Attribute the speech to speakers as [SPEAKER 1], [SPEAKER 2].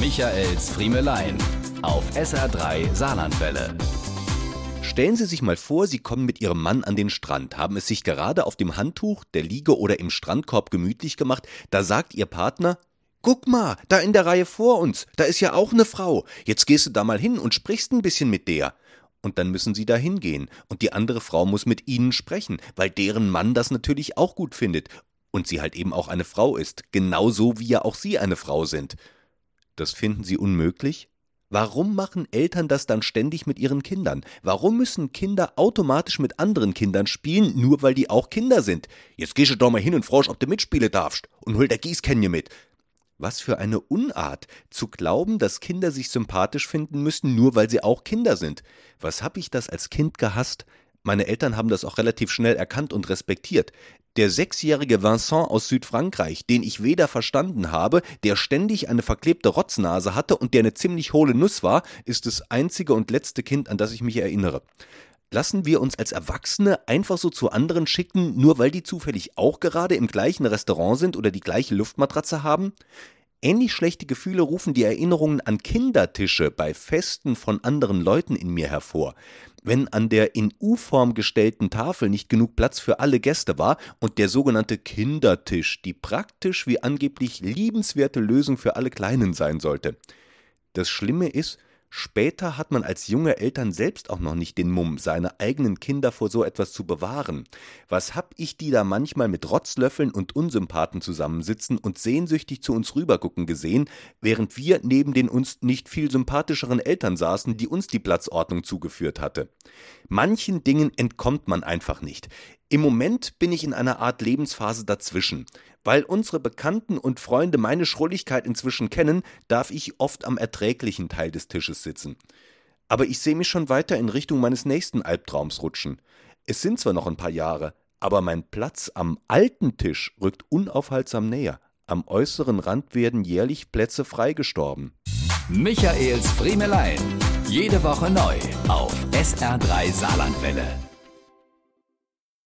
[SPEAKER 1] Michaels Friemelein auf SR3 Saarlandwelle.
[SPEAKER 2] Stellen Sie sich mal vor, Sie kommen mit Ihrem Mann an den Strand, haben es sich gerade auf dem Handtuch, der Liege oder im Strandkorb gemütlich gemacht, da sagt Ihr Partner, Guck mal, da in der Reihe vor uns, da ist ja auch eine Frau. Jetzt gehst du da mal hin und sprichst ein bisschen mit der. Und dann müssen sie da hingehen. Und die andere Frau muss mit ihnen sprechen, weil deren Mann das natürlich auch gut findet. Und sie halt eben auch eine Frau ist, genauso wie ja auch sie eine Frau sind. Das finden Sie unmöglich? Warum machen Eltern das dann ständig mit ihren Kindern? Warum müssen Kinder automatisch mit anderen Kindern spielen, nur weil die auch Kinder sind? Jetzt gehst du doch mal hin und fragst, ob du mitspielen darfst und hol der Gießkänje mit. Was für eine Unart, zu glauben, dass Kinder sich sympathisch finden müssen, nur weil sie auch Kinder sind. Was hab ich das als Kind gehasst? Meine Eltern haben das auch relativ schnell erkannt und respektiert. Der sechsjährige Vincent aus Südfrankreich, den ich weder verstanden habe, der ständig eine verklebte Rotznase hatte und der eine ziemlich hohle Nuss war, ist das einzige und letzte Kind, an das ich mich erinnere. Lassen wir uns als Erwachsene einfach so zu anderen schicken, nur weil die zufällig auch gerade im gleichen Restaurant sind oder die gleiche Luftmatratze haben? Ähnlich schlechte Gefühle rufen die Erinnerungen an Kindertische bei Festen von anderen Leuten in mir hervor. Wenn an der in U-Form gestellten Tafel nicht genug Platz für alle Gäste war und der sogenannte Kindertisch die praktisch wie angeblich liebenswerte Lösung für alle Kleinen sein sollte. Das Schlimme ist, Später hat man als junge Eltern selbst auch noch nicht den Mumm, seine eigenen Kinder vor so etwas zu bewahren. Was hab ich die da manchmal mit Rotzlöffeln und Unsympathen zusammensitzen und sehnsüchtig zu uns rübergucken gesehen, während wir neben den uns nicht viel sympathischeren Eltern saßen, die uns die Platzordnung zugeführt hatte. Manchen Dingen entkommt man einfach nicht. Im Moment bin ich in einer Art Lebensphase dazwischen. Weil unsere Bekannten und Freunde meine Schrulligkeit inzwischen kennen, darf ich oft am erträglichen Teil des Tisches sitzen. Aber ich sehe mich schon weiter in Richtung meines nächsten Albtraums rutschen. Es sind zwar noch ein paar Jahre, aber mein Platz am alten Tisch rückt unaufhaltsam näher. Am äußeren Rand werden jährlich Plätze freigestorben.
[SPEAKER 1] Michaels Friemelein. Jede Woche neu auf SR3 Saarlandwelle.